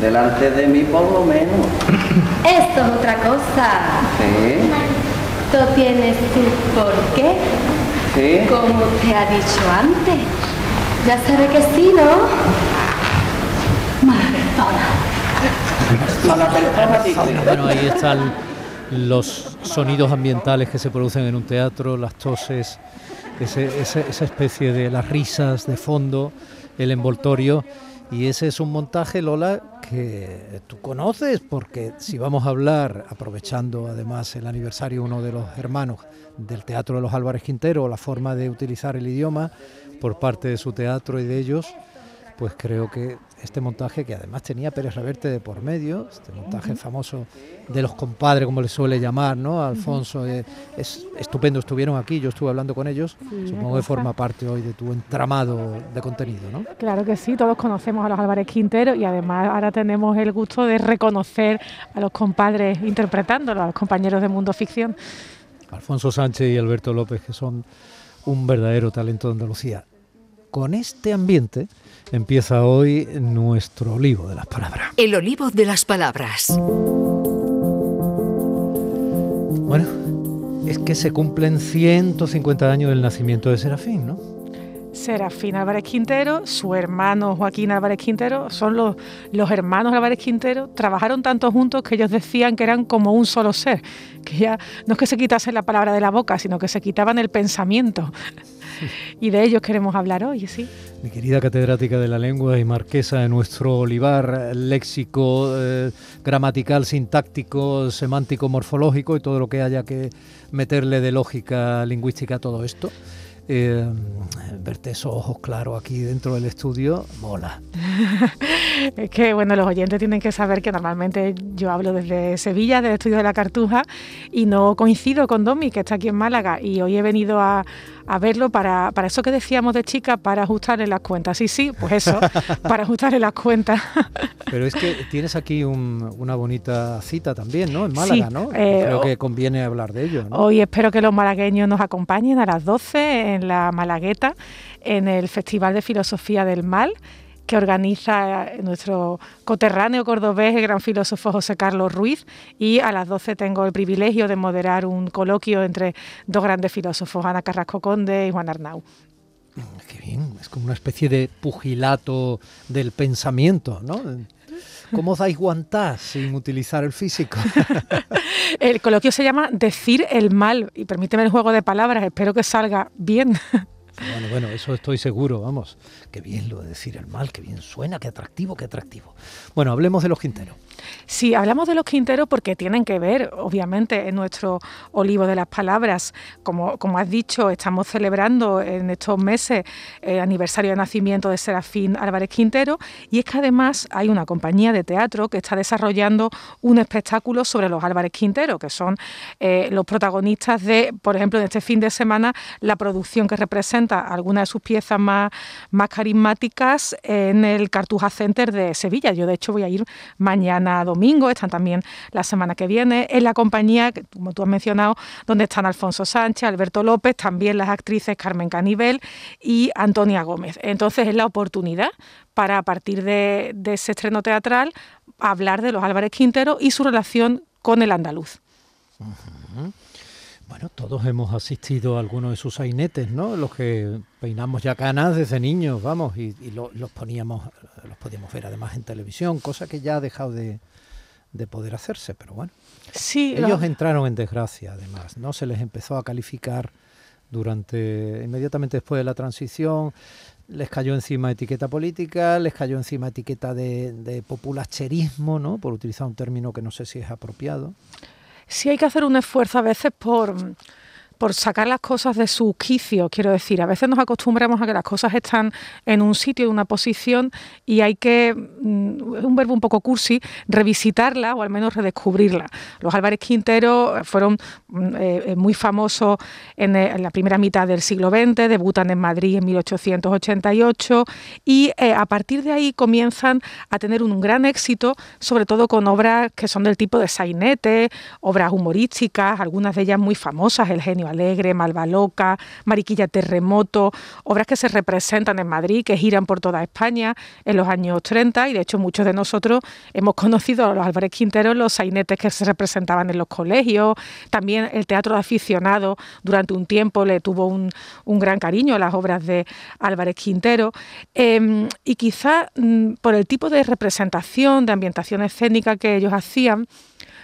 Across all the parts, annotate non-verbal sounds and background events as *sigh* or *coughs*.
Delante de mí por lo menos. *coughs* Esto es otra cosa. Sí, Tú tienes tu por qué, sí. como te ha dicho antes. Ya sabe que sí, ¿no? Mala persona. Mala persona, dice. Bueno, ahí están los sonidos ambientales que se producen en un teatro, las toses, ese- ese- esa especie de las risas de fondo, el envoltorio. Y ese es un montaje, Lola, que tú conoces, porque si vamos a hablar, aprovechando además el aniversario uno de los hermanos del Teatro de los Álvarez Quintero, la forma de utilizar el idioma por parte de su teatro y de ellos, pues creo que este montaje, que además tenía Pérez Reverte de por medio, este montaje famoso de los compadres, como le suele llamar, ¿no? Alfonso, eh, es estupendo, estuvieron aquí, yo estuve hablando con ellos, Sí, supongo que forma parte hoy de tu entramado de contenido, ¿no? Claro que sí, todos conocemos a los Álvarez Quintero y además ahora tenemos el gusto de reconocer a los compadres interpretándolos, a los compañeros de Mundo Ficción. Alfonso Sánchez y Alberto López, que son un verdadero talento de Andalucía. Con este ambiente empieza hoy nuestro olivo de las palabras. El olivo de las palabras. Bueno, es que se cumplen 150 años del nacimiento de Serafín, ¿no? Serafín Álvarez Quintero, su hermano Joaquín Álvarez Quintero, son los, los hermanos Álvarez Quintero, trabajaron tanto juntos que ellos decían que eran como un solo ser, que ya no es que se quitasen la palabra de la boca, sino que se quitaban el pensamiento. Y de ellos queremos hablar hoy, sí. Mi querida catedrática de la lengua y marquesa de nuestro olivar léxico, eh, gramatical, sintáctico, semántico, morfológico y todo lo que haya que meterle de lógica lingüística a todo esto. Eh, verte esos ojos claros aquí dentro del estudio, mola. *laughs* Es que, bueno, los oyentes tienen que saber que normalmente yo hablo desde Sevilla, del estudio de la Cartuja, y no coincido con Domi, que está aquí en Málaga, y hoy he venido a, a verlo para, para eso que decíamos de chica, para ajustarle las cuentas. Sí, sí, pues eso, *laughs* para ajustarle las cuentas. Pero es que tienes aquí un- una bonita cita también, ¿no? En Málaga, Sí, ¿no? eh, Creo que conviene hablar de ello, ¿no? Hoy espero que los malagueños nos acompañen a las 12 en la Malagueta, en el Festival de Filosofía del Mal que organiza nuestro coterráneo cordobés, el gran filósofo José Carlos Ruiz, y a las 12 tengo el privilegio de moderar un coloquio entre dos grandes filósofos, Ana Carrasco Conde y Juan Arnau. Qué bien, es como una especie de pugilato del pensamiento, ¿no? ¿Cómo dais guantás sin utilizar el físico? *laughs* *laughs* El coloquio se llama Decir el mal, y permíteme el juego de palabras, espero que salga bien. Bueno, bueno, eso estoy seguro, vamos. Qué bien lo de decir el mal, qué bien suena, qué atractivo, qué atractivo. Bueno, hablemos de los Quinteros. Sí, hablamos de los quinteros porque tienen que ver, obviamente, en nuestro olivo de las palabras. Como, como has dicho, estamos celebrando en estos meses el aniversario de nacimiento de Serafín Álvarez Quintero y es que además hay una compañía de teatro que está desarrollando un espectáculo sobre los Álvarez Quintero, que son eh, los protagonistas de, por ejemplo, en este fin de semana, la producción que representa algunas de sus piezas más, más carismáticas en el Cartuja Center de Sevilla. Yo, de hecho, voy a ir mañana domingo, están también la semana que viene, en la compañía, como tú has mencionado, donde están Alfonso Sánchez, Alberto López, también las actrices Carmen Canivel y Antonia Gómez. Entonces es la oportunidad para, a partir de ese estreno teatral, hablar de los Álvarez Quintero y su relación con el andaluz. Bueno, todos hemos asistido a algunos de sus sainetes, ¿no? Los que peinamos ya canas desde niños, vamos, y, y lo- los poníamos, los podíamos ver además en televisión, cosa que ya ha dejado de, de poder hacerse, pero bueno. Sí, Ellos los- entraron en desgracia, además, ¿no? Se les empezó a calificar durante, inmediatamente después de la transición, les cayó encima etiqueta política, les cayó encima etiqueta de, de populacherismo, ¿no? Por utilizar un término que no sé si es apropiado. Sí hay que hacer un esfuerzo a veces por, por sacar las cosas de su quicio, quiero decir. A veces nos acostumbramos a que las cosas están en un sitio, en una posición, y hay que, mm, es un verbo un poco cursi, revisitarla o al menos redescubrirla. Los Álvarez Quintero fueron mm, eh, muy famosos en, eh, en, la primera mitad del siglo XX, debutan en Madrid en 1888 y eh, a partir de ahí comienzan a tener un gran éxito, sobre todo con obras que son del tipo de sainete, obras humorísticas, algunas de ellas muy famosas, El genio alegre, Malva loca, Mariquilla terremoto, obras que se representan en Madrid, que giran por toda España en los años 30 y de hecho muchos de nosotros hemos conocido a los Álvarez Quintero, los sainetes que se representaban en los colegios, también el teatro de aficionado durante un tiempo le tuvo un, gran cariño a las obras de Álvarez Quintero. Eh, y quizá mm, por el tipo de representación, de ambientación escénica que ellos hacían,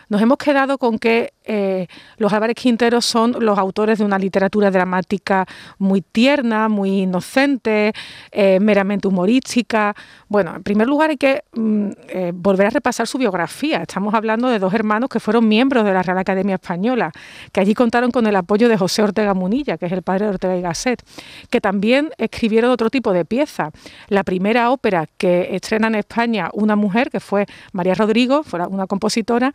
nos hemos quedado con que eh, los Álvarez Quinteros son los autores de una literatura dramática muy tierna, muy inocente, eh, meramente humorística. Bueno, en primer lugar hay que mm, eh, volver a repasar su biografía. Estamos hablando de dos hermanos que fueron miembros de la Real Academia Española, que allí contaron con el apoyo de José Ortega Munilla, que es el padre de Ortega y Gasset, que también escribieron otro tipo de piezas. La primera ópera que estrena en España una mujer, que fue María Rodrigo, fue una compositora,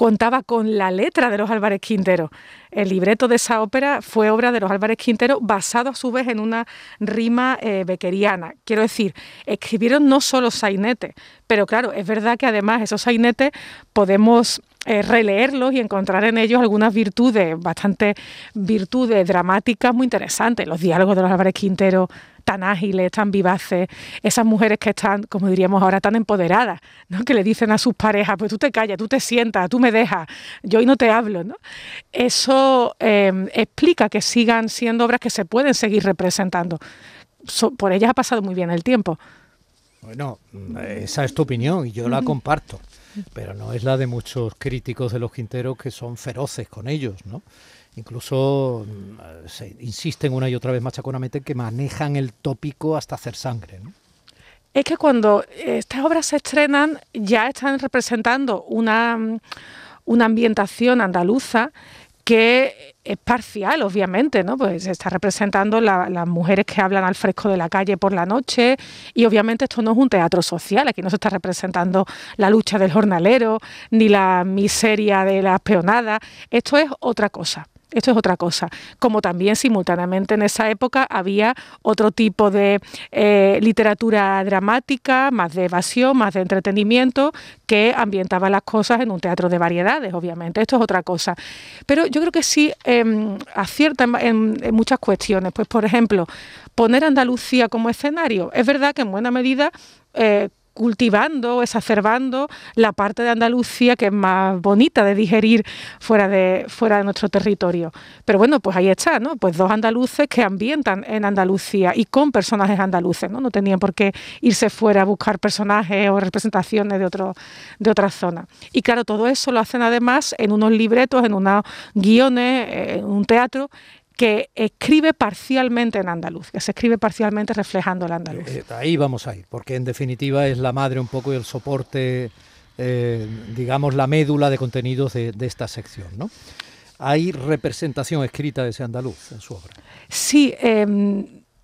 contaba con la letra de los Álvarez Quintero. El libreto de esa ópera fue obra de los Álvarez Quintero, basado a su vez en una rima eh, bequeriana. Quiero decir, escribieron no solo sainetes, pero claro, es verdad que además esos sainetes podemos eh, releerlos y encontrar en ellos algunas virtudes, bastante virtudes dramáticas muy interesantes. Los diálogos de los Álvarez Quintero tan ágiles, tan vivaces, esas mujeres que están, como diríamos ahora, tan empoderadas, ¿no? que le dicen a sus parejas, pues tú te callas, tú te sientas, tú me dejas, yo hoy no te hablo. ¿no? Eso eh, explica que sigan siendo obras que se pueden seguir representando. So, por ellas ha pasado muy bien el tiempo. Bueno, esa es tu opinión y yo la comparto, pero no es la de muchos críticos de los Quinteros que son feroces con ellos, ¿no? Incluso mm, se insisten una y otra vez machaconamente en que manejan el tópico hasta hacer sangre. ¿no? Es que cuando estas obras se estrenan ya están representando una, una ambientación andaluza que es parcial, obviamente, ¿no? Pues se está representando la, las mujeres que hablan al fresco de la calle por la noche y obviamente esto no es un teatro social, aquí no se está representando la lucha del jornalero ni la miseria de las peonadas, esto es otra cosa. Esto es otra cosa. Como también simultáneamente en esa época había otro tipo de eh, literatura dramática, más de evasión, más de entretenimiento, que ambientaba las cosas en un teatro de variedades, obviamente. Esto es otra cosa. Pero yo creo que sí eh, acierta en muchas cuestiones. Pues, por ejemplo, poner Andalucía como escenario. Es verdad que en buena medida eh, cultivando, exacerbando la parte de Andalucía que es más bonita de digerir fuera de, fuera de nuestro territorio. Pero bueno, pues ahí está, ¿no? Pues dos andaluces que ambientan en Andalucía y con personajes andaluces, ¿no? No tenían por qué irse fuera a buscar personajes o representaciones de, otro, de otra zona. Y claro, todo eso lo hacen además en unos libretos, en unos guiones, en un teatro que escribe parcialmente en andaluz, que se escribe parcialmente reflejando el andaluz. Eh, ahí vamos a ir, porque en definitiva es la madre un poco y el soporte, eh, digamos, la médula de contenidos de, de esta sección, ¿no? ¿Hay representación escrita de ese andaluz en su obra? Sí, eh,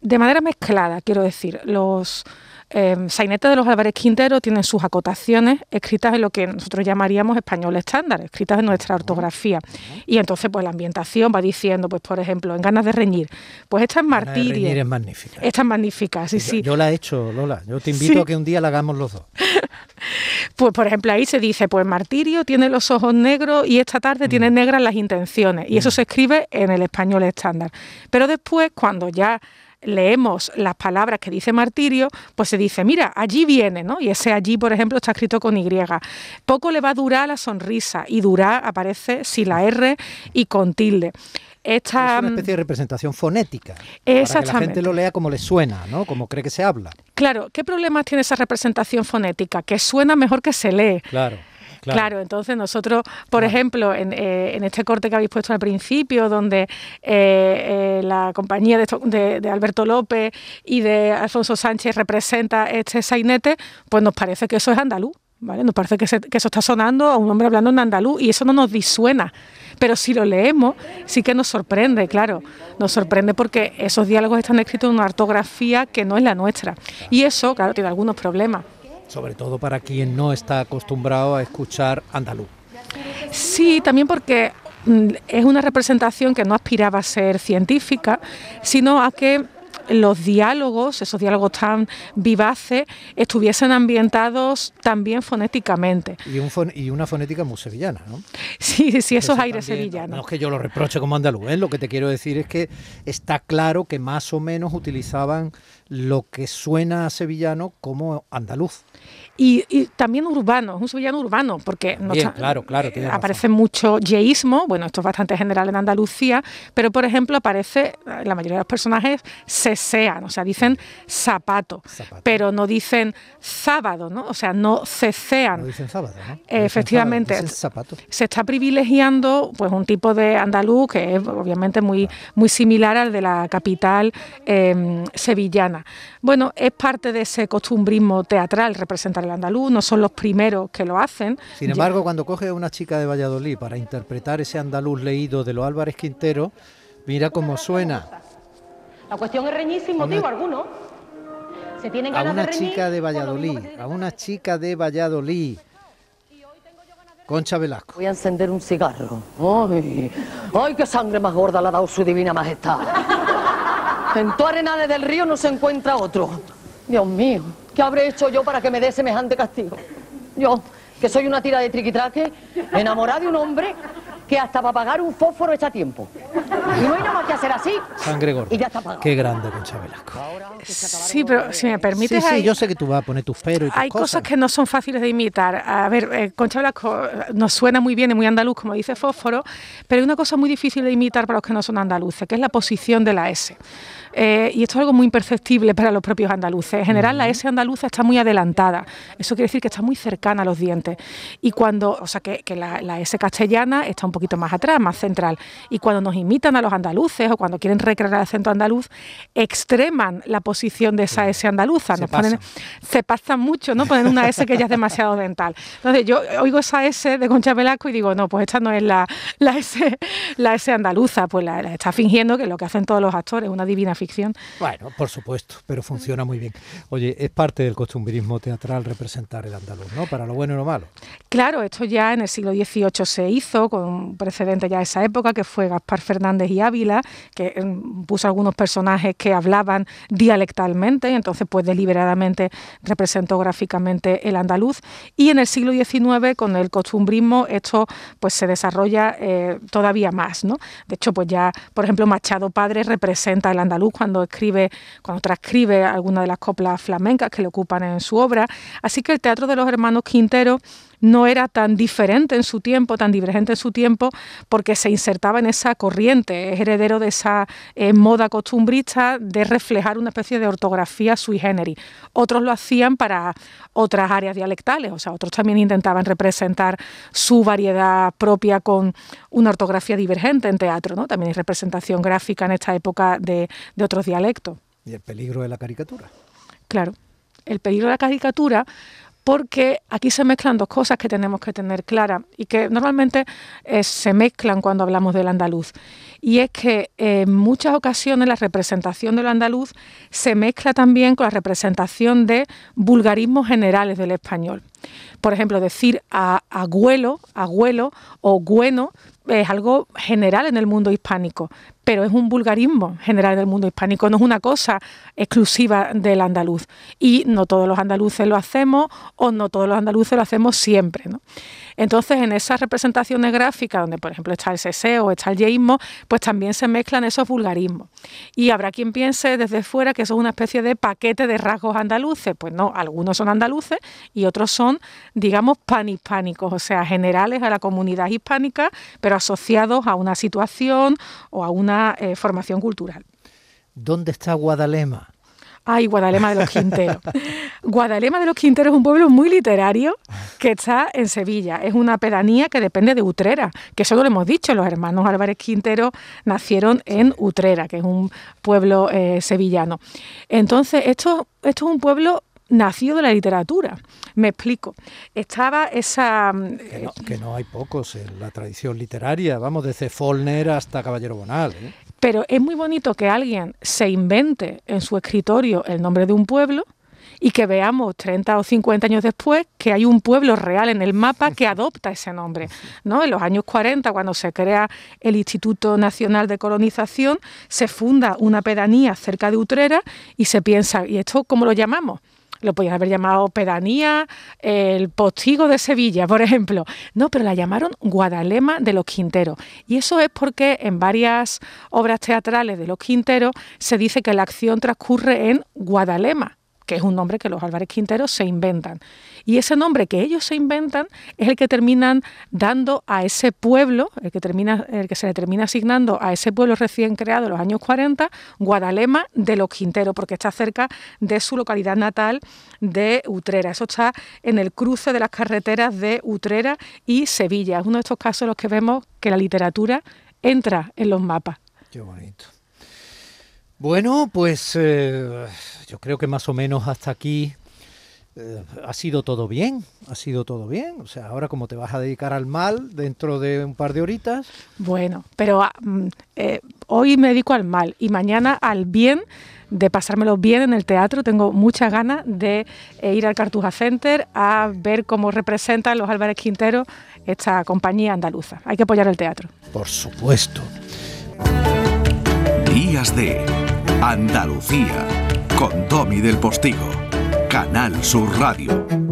de manera mezclada, quiero decir. Los eh, sainetes de los Álvarez Quintero tienen sus acotaciones escritas en lo que nosotros llamaríamos español estándar, escritas en nuestra ortografía. Y entonces, pues la ambientación va diciendo, pues por ejemplo, en Ganas de reñir, pues esta es martirio. es magnífica. Esta es magnífica, sí, yo, sí. Yo la he hecho, Lola. Yo te invito Sí. a que un día la hagamos los dos. *laughs* Pues por ejemplo ahí se dice, pues Martirio tiene los ojos negros y esta tarde tiene negras las intenciones. Y eso se escribe en el español estándar. Pero después, cuando ya leemos las palabras que dice Martirio, pues se dice, mira, allí viene, ¿no? Y ese allí, por ejemplo, está escrito con Y. Poco le va a durar la sonrisa y durar aparece sin la R y con tilde. Esta, Es una especie de representación fonética. Para que la gente lo lea como le suena, ¿no? Como cree que se habla. Claro, ¿qué problemas tiene esa representación fonética? Que suena mejor que se lee. Claro. Claro, entonces nosotros, por ejemplo, en, eh, en este corte que habéis puesto al principio, donde eh, eh, la compañía de, de- de Alberto López y de Alfonso Sánchez representa este sainete, pues nos parece que eso es andaluz. ¿vale? Nos parece que, que eso está sonando a un hombre hablando en andaluz y eso no nos disuena. Pero si lo leemos, sí que nos sorprende, claro. Nos sorprende porque esos diálogos están escritos en una ortografía que no es la nuestra. Y eso, claro, tiene algunos problemas. Sobre todo para quien no está acostumbrado a escuchar andaluz. Sí, también porque mm, es una representación que no aspiraba a ser científica, sino a que los diálogos, esos diálogos tan vivaces, estuviesen ambientados también fonéticamente. Y, y una fonética muy sevillana, ¿no? Sí, sí, esos aires sevillanos. No es que yo lo reproche como andaluz, ¿eh? lo que te quiero decir es que está claro que más o menos utilizaban lo que suena a sevillano como andaluz. Y, también urbano, es un sevillano urbano, porque claro, claro, aparece mucho yeísmo, bueno, esto es bastante general en Andalucía, pero por ejemplo aparece, la mayoría de los personajes sesean, o sea, dicen zapato, pero no dicen sábado, ¿no? O sea, no cecean. No dicen sábado, ¿no? Efectivamente. Se está privilegiando pues un tipo de andaluz que es obviamente muy, muy similar al de la capital em, sevillana. Bueno, es parte de ese costumbrismo teatral representar el andaluz, no son los primeros que lo hacen. Sin embargo, cuando coge a una chica de Valladolid para interpretar ese andaluz leído de los Álvarez Quintero, mira cómo suena. La cuestión es reñir sin motivo alguno. Se tienen a una chica de Valladolid, a una chica de Valladolid. Concha Velasco. Voy a encender un cigarro. ¡Ay! ¡Ay, qué sangre más gorda le ha dado su divina majestad! En tu Arenales del Río no se encuentra otro. Dios mío, ¿qué habré hecho yo para que me dé semejante castigo? Yo, que soy una tira de triquitraque, enamorada de un hombre que hasta para pagar un fósforo echa tiempo. Y no hay nada más que hacer así. Sangre gorda. Y ya está pagado. Qué grande, Concha Velasco. Sí, pero si me permites... Sí, sí, yo sé que tú vas a poner tus peros y tus Hay cosas. que no son fáciles de imitar. A ver, eh, Concha Velasco eh, nos suena muy bien y muy andaluz, como dice Fósforo, pero hay una cosa muy difícil de imitar para los que no son andaluces, que es la posición de la S. Eh, y esto es algo muy imperceptible para los propios andaluces. En general, la S andaluza está muy adelantada. Eso quiere decir que está muy cercana a los dientes. Y cuando, o sea, que, la, S castellana está un poquito más atrás, más central. Y cuando nos imitan a los andaluces o cuando quieren recrear el acento andaluz, extreman la posición de esa S andaluza. Se, ponen, se pasan mucho, ¿no? Ponen una S que ya es demasiado dental. Entonces, yo oigo esa S de Concha Velasco y digo, no, pues esta no es la, la, S, la S andaluza, pues la, está fingiendo que es lo que hacen todos los actores, una divina ficción bueno, por supuesto, pero funciona muy bien. Oye, es parte del costumbrismo teatral representar el andaluz, ¿no? Para lo bueno y lo malo. Claro, esto ya en el siglo XVIII se hizo, con un precedente ya de esa época, que fue Gaspar Fernández y Ávila, que em, puso algunos personajes que hablaban dialectalmente, y entonces pues deliberadamente representó gráficamente el andaluz. Y en el siglo XIX, con el costumbrismo, esto pues se desarrolla eh, todavía más, ¿no? De hecho, pues ya, por ejemplo, Machado Padre representa el andaluz cuando escribe, cuando transcribe alguna de las coplas flamencas que le ocupan en su obra. Así que el teatro de los hermanos Quintero no era tan diferente en su tiempo, tan divergente en su tiempo, porque se insertaba en esa corriente, es heredero de esa eh, moda costumbrista de reflejar una especie de ortografía sui generis. Otros lo hacían para otras áreas dialectales, o sea, otros también intentaban representar su variedad propia con una ortografía divergente en teatro, ¿no? También hay representación gráfica en esta época de, de otros dialectos. ¿Y el peligro de la caricatura? Claro. El peligro de la caricatura porque aquí se mezclan dos cosas que tenemos que tener claras y que normalmente eh, se mezclan cuando hablamos del andaluz. Y es que en muchas ocasiones la representación del andaluz se mezcla también con la representación de vulgarismos generales del español. Por ejemplo, decir a, abuelo o bueno es algo general en el mundo hispánico, pero es un vulgarismo general del mundo hispánico, no es una cosa exclusiva del andaluz. Y no todos los andaluces lo hacemos o no todos los andaluces lo hacemos siempre. Entonces, en esas representaciones gráficas, donde por ejemplo está el seseo o está el yeísmo, pues también se mezclan esos vulgarismos. Y habrá quien piense desde fuera que eso es una especie de paquete de rasgos andaluces. Pues no, algunos son andaluces y otros son, digamos, panhispánicos, o sea, generales a la comunidad hispánica, pero asociados a una situación o a una eh, formación cultural. ¿Dónde está Guadalema? Ay, Guadalema de los Quinteros. *laughs* Guadalema de los Quinteros es un pueblo muy literario que está en Sevilla. Es una pedanía que depende de Utrera, que eso lo hemos dicho, los hermanos Álvarez Quintero nacieron en Utrera, que es un pueblo eh, sevillano. Entonces, esto, esto es un pueblo nació de la literatura. Me explico. Estaba esa... Que no, hay pocos en la tradición literaria, vamos, desde Follner hasta Caballero Bonal. ¿eh? Pero es muy bonito que alguien se invente en su escritorio el nombre de un pueblo y que veamos 30 o 50 años después que hay un pueblo real en el mapa que adopta ese nombre. ¿no? En los años 40, cuando se crea el Instituto Nacional de Colonización, se funda una pedanía cerca de Utrera y se piensa, ¿y esto cómo lo llamamos? Lo podían haber llamado pedanía, el postigo de Sevilla, por ejemplo. No, pero la llamaron Guadalema de los Quinteros. Y eso es porque en varias obras teatrales de los Quinteros se dice que la acción transcurre en Guadalema, que es un nombre que los Álvarez Quinteros se inventan. Y ese nombre que ellos se inventan es el que terminan dando a ese pueblo, el que, termina, el que se le termina asignando a ese pueblo recién creado en los años 40, Guadalema de los Quinteros, porque está cerca de su localidad natal de Utrera. Eso está en el cruce de las carreteras de Utrera y Sevilla. Es uno de estos casos en los que vemos que la literatura entra en los mapas. Qué bonito. Bueno, pues eh, yo creo que más o menos hasta aquí eh, ha sido todo bien, ha sido todo bien. O sea, ahora como te vas a dedicar al mal dentro de un par de horitas. Bueno, pero ah, mm, eh, hoy me dedico al mal y mañana al bien de pasármelo bien en el teatro. Tengo muchas ganas de ir al Cartuja Center a ver cómo representan los Álvarez Quintero esta compañía andaluza. Hay que apoyar el teatro. Por supuesto. Días de Andalucía con Domi del Postigo, Canal Sur Radio.